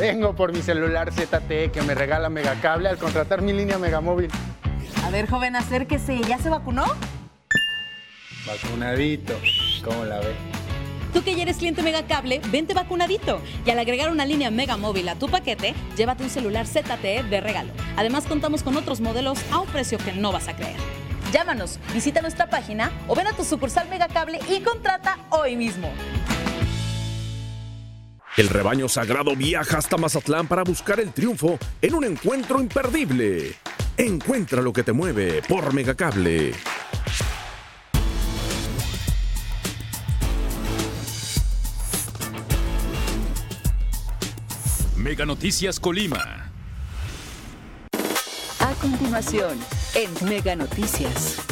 Vengo por mi celular ZTE que me regala Megacable al contratar mi línea Megamóvil. A ver, joven, acérquese. ¿Ya se vacunó? Vacunadito. ¿Cómo la ve? Tú que ya eres cliente Megacable, vente vacunadito. Y al agregar una línea Mega Móvil a tu paquete, llévate un celular ZTE de regalo. Además, contamos con otros modelos a un precio que no vas a creer. Llámanos, visita nuestra página o ven a tu sucursal Megacable y contrata hoy mismo. El rebaño sagrado viaja hasta Mazatlán para buscar el triunfo en un encuentro imperdible. Encuentra lo que te mueve por Megacable. Mega Noticias Colima. A continuación, en Mega Noticias.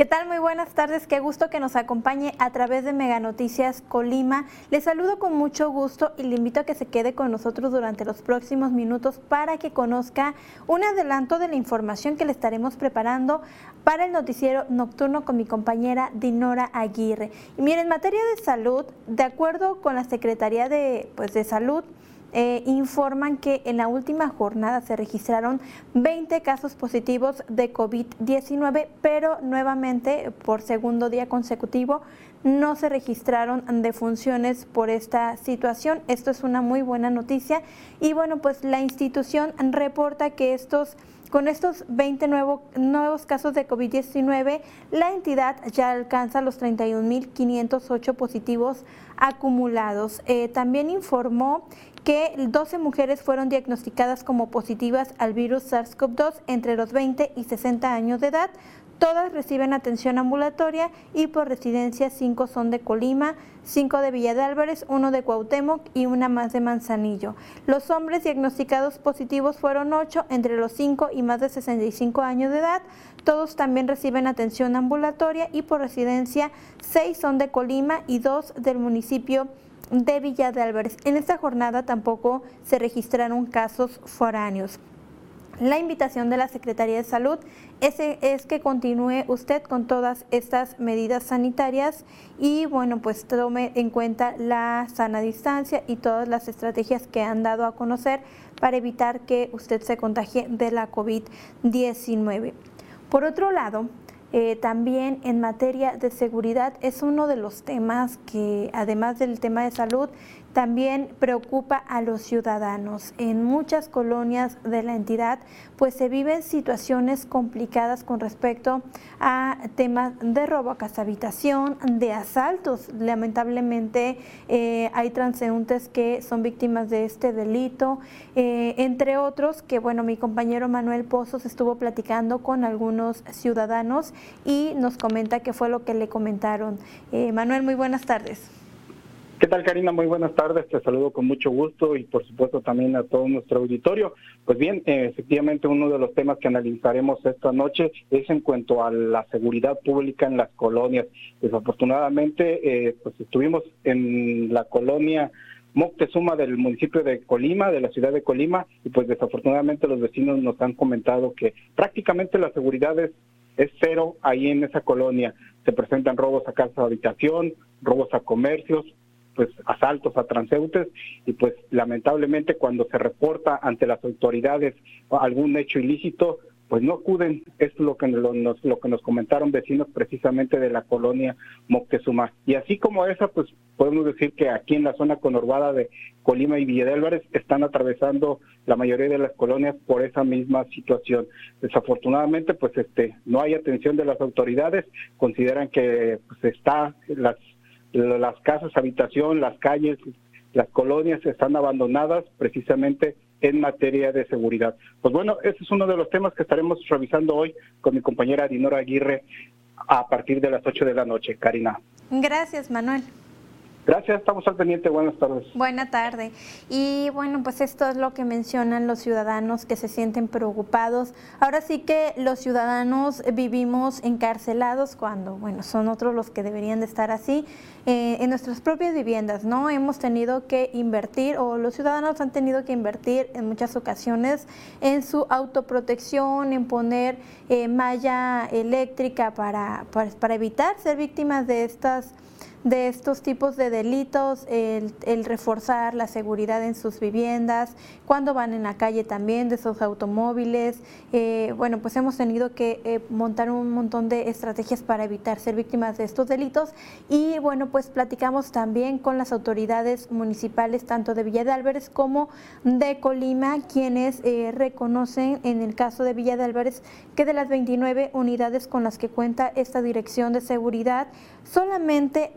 ¿Qué tal? Muy buenas tardes. Qué gusto que nos acompañe a través de Mega Noticias Colima. Le saludo con mucho gusto y le invito a que se quede con nosotros durante los próximos minutos para que conozca un adelanto de la información que le estaremos preparando para el noticiero nocturno con mi compañera Dinora Aguirre. Y miren, en materia de salud, de acuerdo con la Secretaría de, pues, de Salud, eh, informan que en la última jornada se registraron 20 casos positivos de COVID-19, pero nuevamente por segundo día consecutivo no se registraron defunciones por esta situación. Esto es una muy buena noticia y bueno, pues la institución reporta que estos con estos 20 nuevos casos de COVID-19, la entidad ya alcanza los 31.508 positivos acumulados. Eh, también informó que 12 mujeres fueron diagnosticadas como positivas al virus SARS-CoV-2 entre los 20 y 60 años de edad. Todas reciben atención ambulatoria y por residencia 5 son de Colima, 5 de Villa de Álvarez, 1 de Cuauhtémoc y una más de Manzanillo. Los hombres diagnosticados positivos fueron 8 entre los 5 y más de 65 años de edad. Todos también reciben atención ambulatoria y por residencia 6 son de Colima y 2 del municipio de Villa de Álvarez. En esta jornada tampoco se registraron casos foráneos. La invitación de la Secretaría de Salud es, que continúe usted con todas estas medidas sanitarias y bueno, pues tome en cuenta la sana distancia y todas las estrategias que han dado a conocer para evitar que usted se contagie de la COVID-19. Por otro lado, eh, también en materia de seguridad es uno de los temas que, además del tema de salud, también preocupa a los ciudadanos. En muchas colonias de la entidad pues se viven situaciones complicadas con respecto a temas de robo a casa habitación, de asaltos. Lamentablemente eh, hay transeúntes que son víctimas de este delito, eh, entre otros que bueno, mi compañero Manuel Pozos estuvo platicando con algunos ciudadanos y nos comenta qué fue lo que le comentaron. Eh, Manuel, muy buenas tardes. ¿Qué tal, Karina? Muy buenas tardes. Te saludo con mucho gusto y, por supuesto, también a todo nuestro auditorio. Pues bien, eh, efectivamente, uno de los temas que analizaremos esta noche es en cuanto a la seguridad pública en las colonias. Desafortunadamente, eh, pues estuvimos en la colonia Moctezuma del municipio de Colima, de la ciudad de Colima, y pues desafortunadamente los vecinos nos han comentado que prácticamente la seguridad es, es cero ahí en esa colonia. Se presentan robos a casa de habitación, robos a comercios, pues asaltos a transeúntes y pues lamentablemente cuando se reporta ante las autoridades algún hecho ilícito pues no acuden, es lo que nos, lo que nos comentaron vecinos precisamente de la colonia Moctezuma. Y así como esa, pues podemos decir que aquí en la zona conurbada de Colima y Villa de Álvarez están atravesando la mayoría de las colonias por esa misma situación. Desafortunadamente, pues este no hay atención de las autoridades, consideran que pues está las las casas, habitación, las calles, las colonias están abandonadas precisamente en materia de seguridad. Pues bueno, ese es uno de los temas que estaremos revisando hoy con mi compañera Dinora Aguirre a partir de las 8 de la noche. Karina. Gracias, Manuel. Gracias, estamos al pendiente. Buenas tardes. Buena tarde. Y bueno, pues esto es lo que mencionan los ciudadanos que se sienten preocupados. Ahora sí que los ciudadanos vivimos encarcelados cuando, bueno, son otros los que deberían de estar así eh, en nuestras propias viviendas, ¿no? Hemos tenido que invertir o los ciudadanos han tenido que invertir en muchas ocasiones en su autoprotección, en poner eh, malla eléctrica para, para, para evitar ser víctimas de estas de estos tipos de delitos, el, reforzar la seguridad en sus viviendas, cuando van en la calle también de esos automóviles. Eh, bueno, pues hemos tenido que eh, montar un montón de estrategias para evitar ser víctimas de estos delitos y bueno, pues platicamos también con las autoridades municipales tanto de Villa de Álvarez como de Colima, quienes eh, reconocen en el caso de Villa de Álvarez que de las 29 unidades con las que cuenta esta dirección de seguridad, solamente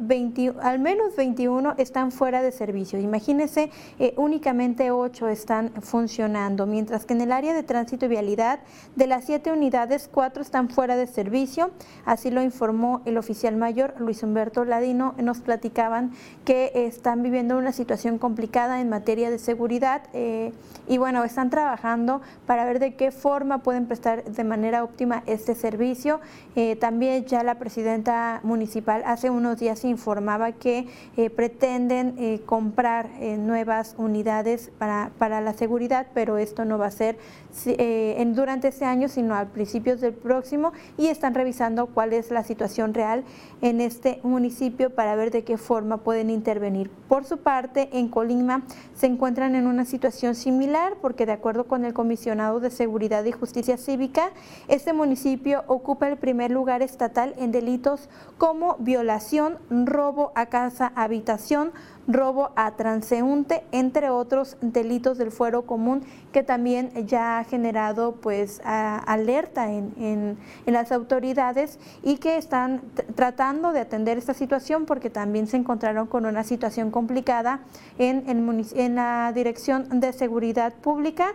al menos 21 están fuera de servicio. Imagínense, eh, únicamente 8 están funcionando, mientras que en el área de tránsito y vialidad, de las 7 unidades, 4 están fuera de servicio. Así lo informó el oficial mayor Luis Humberto Ladino. Nos platicaban que están viviendo una situación complicada en materia de seguridad eh, y bueno, están trabajando para ver de qué forma pueden prestar de manera óptima este servicio. Eh, también ya la presidenta municipal hace unos días informaba que eh, pretenden eh, comprar eh, nuevas unidades para, para, la seguridad, pero esto no va a ser en, durante este año, sino a principios del próximo y están revisando cuál es la situación real en este municipio para ver de qué forma pueden intervenir. Por su parte, en Colima se encuentran en una situación similar porque de acuerdo con el comisionado de Seguridad y Justicia Cívica, este municipio ocupa el primer lugar estatal en delitos como violación, robo a casa, habitación, robo a transeúnte, entre otros delitos del fuero común que también ya ha generado pues alerta en, las autoridades y que están tratando de atender esta situación porque también se encontraron con una situación complicada en, en la Dirección de Seguridad Pública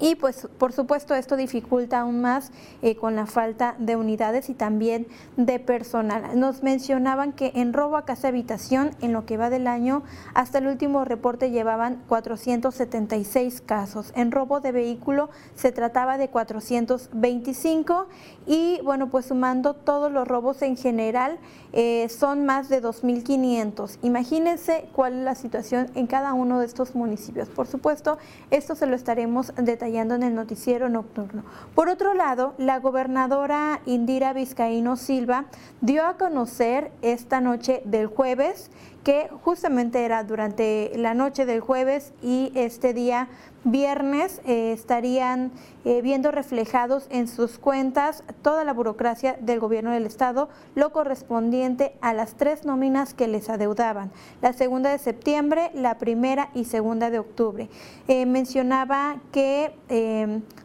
y pues por supuesto esto dificulta aún más eh, con la falta de unidades y también de personal. Nos mencionaban que en robo a casa habitación en lo que va del año hasta el último reporte llevaban 476 casos. En robo de vehículo se trataba de 425 y bueno pues sumando todos los robos en general eh, son más de 2.500. Imagínense cuál es la situación en cada uno de estos municipios. Por supuesto, esto se lo estaremos detallando en el noticiero nocturno. Por otro lado, la gobernadora Indira Vizcaíno Silva dio a conocer esta noche del jueves que justamente era durante la noche del jueves y este día viernes eh, estarían eh, viendo reflejados en sus cuentas toda la burocracia del gobierno del estado, lo correspondiente a las tres nóminas que les adeudaban, la segunda de septiembre, la primera y segunda de octubre. Eh, mencionaba que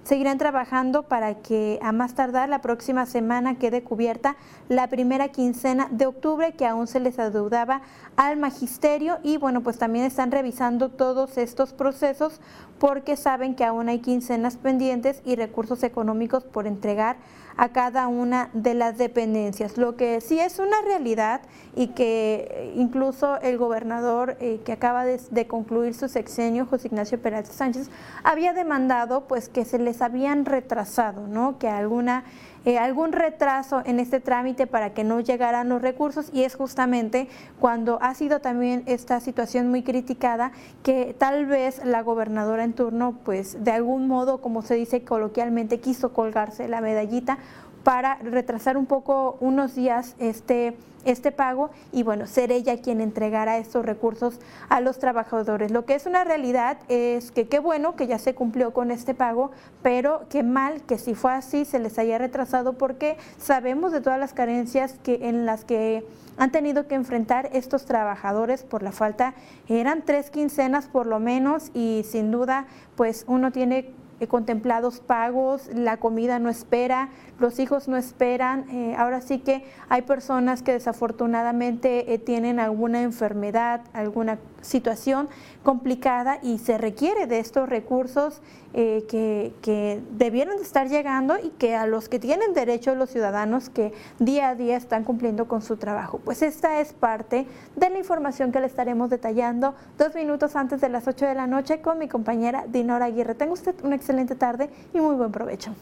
seguirán trabajando para que a más tardar la próxima semana quede cubierta la primera quincena de octubre que aún se les adeudaba al magisterio y bueno, pues también están revisando todos estos procesos porque saben que aún hay quincenas pendientes y recursos económicos por entregar a cada una de las dependencias. Lo que sí es una realidad y que incluso el gobernador eh, que acaba de, concluir su sexenio, José Ignacio Pérez Sánchez, había demandado pues que se les habían retrasado, ¿no? Que alguna eh, algún retraso en este trámite para que no llegaran los recursos y es justamente cuando ha sido también esta situación muy criticada que tal vez la gobernadora en turno pues de algún modo como se dice coloquialmente quiso colgarse la medallita para retrasar un poco unos días este este pago y bueno, ser ella quien entregara estos recursos a los trabajadores. Lo que es una realidad es que qué bueno que ya se cumplió con este pago, pero qué mal que si fue así se les haya retrasado porque sabemos de todas las carencias que en las que han tenido que enfrentar estos trabajadores por la falta, eran tres quincenas por lo menos y sin duda pues uno tiene eh, contemplados pagos, la comida no espera, los hijos no esperan. Eh, ahora sí que hay personas que desafortunadamente eh, tienen alguna enfermedad, alguna situación complicada y se requiere de estos recursos eh, que, que, debieron de estar llegando y que a los que tienen derecho los ciudadanos que día a día están cumpliendo con su trabajo. Pues esta es parte de la información que le estaremos detallando dos minutos antes de las 8 de la noche con mi compañera Dinora Aguirre. Tenga usted una excelente tarde y muy buen provecho.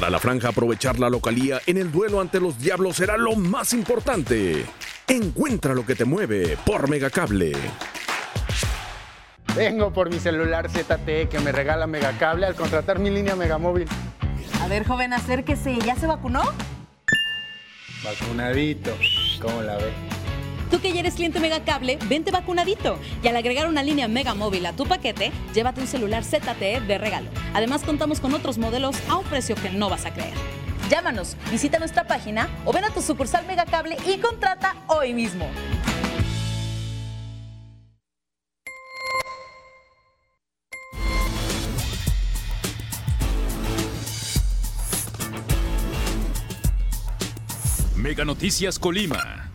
Para la franja aprovechar la localía en el duelo ante los Diablos será lo más importante. Encuentra lo que te mueve por Megacable. Vengo por mi celular ZTE que me regala Megacable al contratar mi línea Megamóvil. A ver, joven, acérquese. ¿Ya se vacunó? Vacunadito. ¿Cómo la ve? Tú que ya eres cliente Megacable, vente vacunadito. Y al agregar una línea Mega Móvil a tu paquete, llévate un celular ZTE de regalo. Además, contamos con otros modelos a un precio que no vas a creer. Llámanos, visita nuestra página o ven a tu sucursal Megacable y contrata hoy mismo. Mega Noticias Colima.